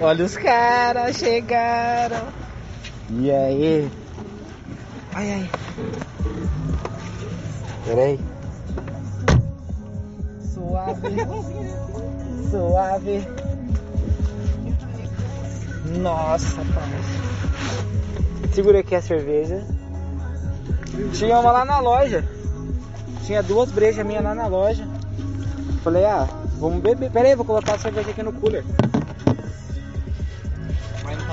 Olha os caras chegaram. E aí? Ai, ai. Peraí. Suave. Suave. Nossa, pai. Segura aqui a cerveja. Tinha uma lá na loja. Tinha duas brejas minhas lá na loja. Falei, ah, vamos beber. Pera aí, vou colocar a cerveja aqui no cooler.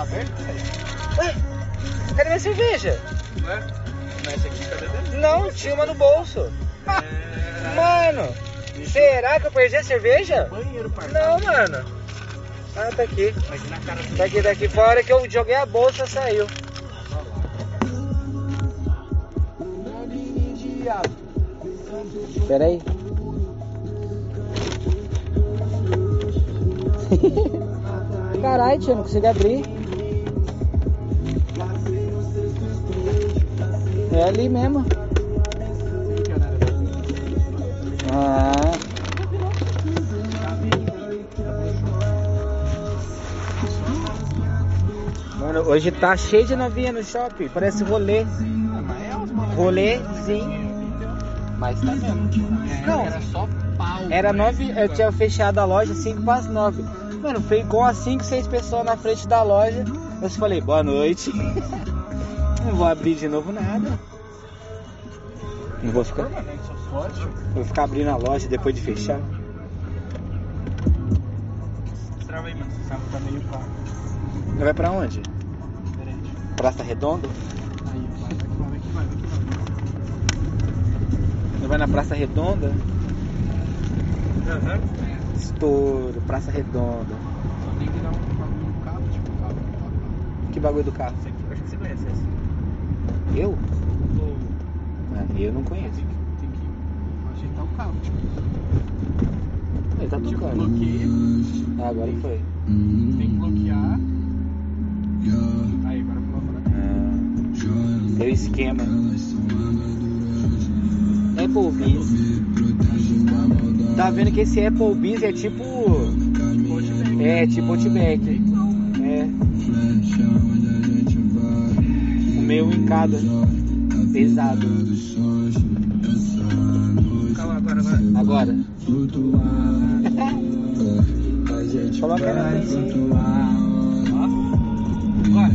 Não aberto, velho? Cadê minha cerveja? Ué? Mas aqui tá bebendo? Não, tinha uma no bolso. Mano, será que eu perdi a cerveja? Banheiro, parça. Não, mano. Ah, tá aqui. Tá aqui, tá aqui. Foi a hora que eu joguei a bolsa, saiu. Pera aí. Caralho, tio, não consigo abrir. É ali mesmo. Ah. Mano, hoje tá cheio de novinha no shopping. Parece rolê. Rolezinho. Mas tá mesmo. Não. Era só pau. Era nove, eu tinha fechado a loja 5 para as 9. Mano, foi igual a 5, 6 pessoas na frente da loja. Eu falei, boa noite. Não vou abrir de novo nada. Não vou ficar, vou ficar abrindo a loja depois de fechar. Trava aí, mano. Você sabe que tá meio pau. Vai pra onde? Praça Redonda? Aí, vai, vai, vai, vai, vai, vai. Não vai na Praça Redonda? Aham. Estouro, Praça Redonda. Só tem que dar um bagulho no carro, tipo, um carro. Que bagulho do carro? Acho que você conhece essa. Eu? Ou Ah, eu não conheço. tem que, tem que ajeitar o carro, tipo. Ele tá Tipo, tocando. bloqueia, Ah, agora foi. tem que bloquear. Aí, agora pulou fora. Ah, Tem o esquema. Applebee's. Tá vendo que esse Applebee's é tipo. É, tipo Outback. Meu em cada. Pesado. Calma, agora, agora. Agora. Coloca na frente. Agora.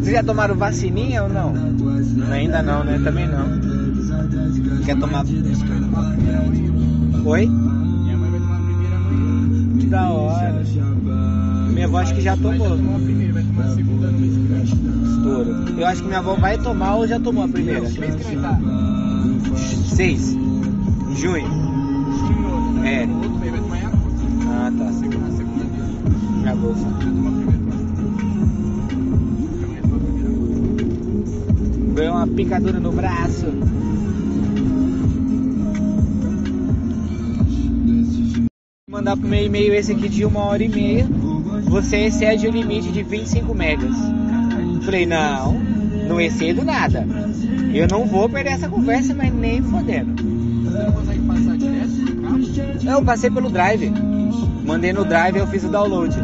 Vocês já tomaram vacininha ou não? Ainda não, né? Também não. Quer tomar. Oi? Minha mãe vai tomar a primeira amanhã. Que da hora. Minha avó acho que já Vai tomou. tomou a primeira, vai tomar a segunda no mês que vem. Estouro. Eu acho que minha avó vai tomar ou já tomou a primeira? Mês que vem tá? Seis. Em junho. Junho, É. No outro mês vai tomar em agosto. Ah, tá. segunda, na segunda mês. Em agosto. Já tomou a primeira Amanhã toma a primeira. Ganhou uma picadura no braço. Mandar pro meu e-mail esse aqui de uma hora e meia. Você excede o limite de 25 megas. Falei, não, não excedo nada. Eu não vou perder essa conversa, mas nem fodendo. Carro? Eu passei pelo drive. Mandei no drive eu fiz o download.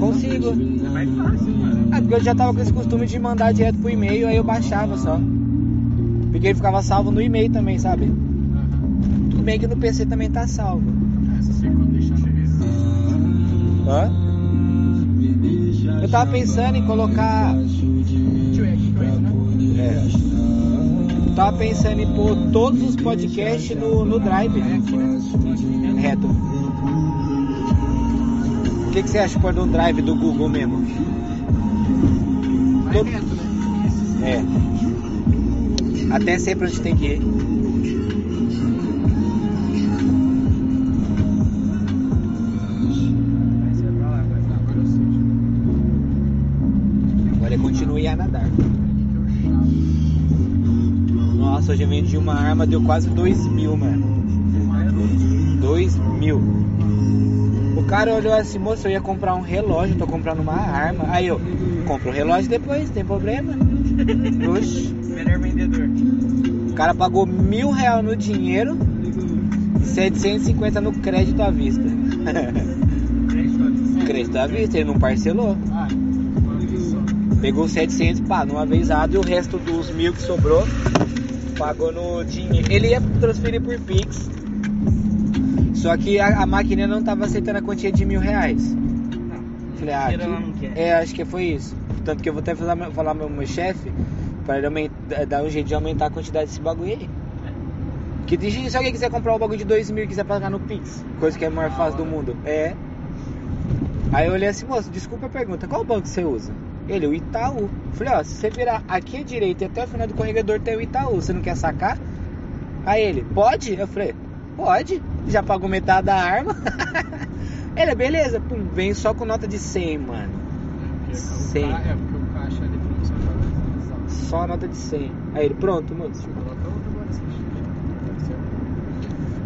Consigo. É porque eu já tava com esse costume de mandar direto pro e-mail, aí eu baixava só. Porque ele ficava salvo no e-mail também, sabe? Bem que no PC também tá salvo. Se você quando deixar no resto. Hã? Eu tava pensando em colocar. Tio, é eu né? Tava pensando em pôr todos os podcasts no, no Drive. Né? Reto. O que, que você acha de pôr no Drive do Google mesmo? Todo- reto, né? É. Até sempre onde tem que ir. Eu vendi uma arma, deu quase 2 mil, mano. 2 mil. O cara olhou assim, moço, eu ia comprar um relógio, tô comprando uma arma. Aí eu, compro o relógio depois, tem problema. Oxi. Melhor vendedor. O cara pagou mil reais no dinheiro e 750 no crédito à vista. crédito à vista, ele não parcelou. Ah? Pegou 700, pá, numa vez e o resto dos mil que sobrou, pagou no dinheiro. Ele ia transferir por Pix, só que a, a máquina não tava aceitando a quantia de mil reais. Falei, ah, que- não quer. é, acho que foi isso. Tanto que eu vou até falar, meu- falar meu, meu chefe para ele aumentar, dar um jeito de aumentar a quantidade desse bagulho aí. Que tem gente- se alguém quiser comprar um bagulho de dois mil e quiser pagar no Pix, coisa que é a maior fácil do mundo. É. Aí eu olhei assim, moço, desculpa a pergunta, qual banco você usa? Ele, o Itaú. Falei, ó, se você virar aqui à direita e até o final do corredor tem o Itaú, você não quer sacar? Aí ele, pode? Eu falei, pode. Já pagou metade da arma. ele, beleza, pum, vem só com nota de 100, mano. O Sim. ca- É, porque o caixa ele funciona para Só nota de 100. Aí ele, pronto, ser.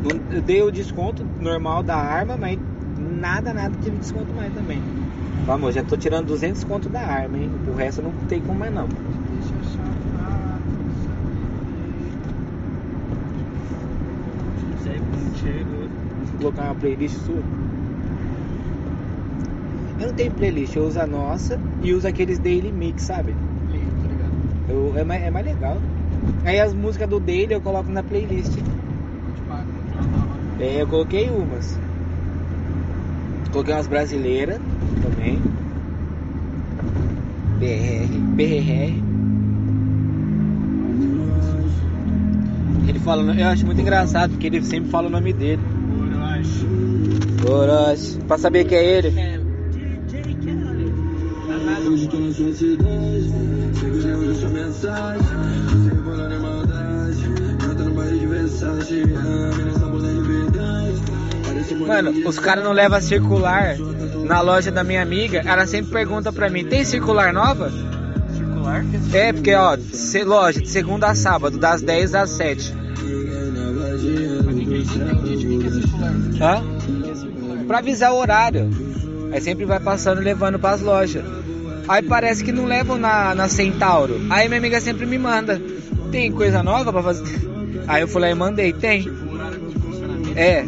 Não- Eu dei o desconto normal da arma, mas nada, nada tive desconto mais também. Vamos, já tô tirando 200 conto da arma, hein? O resto não tem como mais não. Ah. Vou colocar uma playlist sua. Eu não tenho playlist, eu uso a nossa e uso aqueles daily mix, sabe? Tá? Eu, é, mais, é mais legal. Aí as músicas do daily eu coloco na playlist. Te pago. É, eu coloquei umas. Coloquei umas brasileiras também. BR, BRR. Ele fala, eu acho muito engraçado porque ele sempre fala o nome dele. Orochi. Pra saber que é ele. Hoje tô na sua cidade, mensagem. Maldade, baile de. A essa Mano, os caras não levam circular na loja da minha amiga. Ela sempre pergunta pra mim: tem circular nova? Circular? É, porque ó, loja de segunda a sábado, das 10 às 7. Mas ninguém entende de quem que é circular. Hã? Pra avisar o horário. Aí sempre vai passando e levando pras lojas. Aí parece que não levam na, na Centauro. Aí minha amiga sempre me manda. Tem coisa nova pra fazer? Aí eu falei, mandei, tem. O horário de funcionamento. É,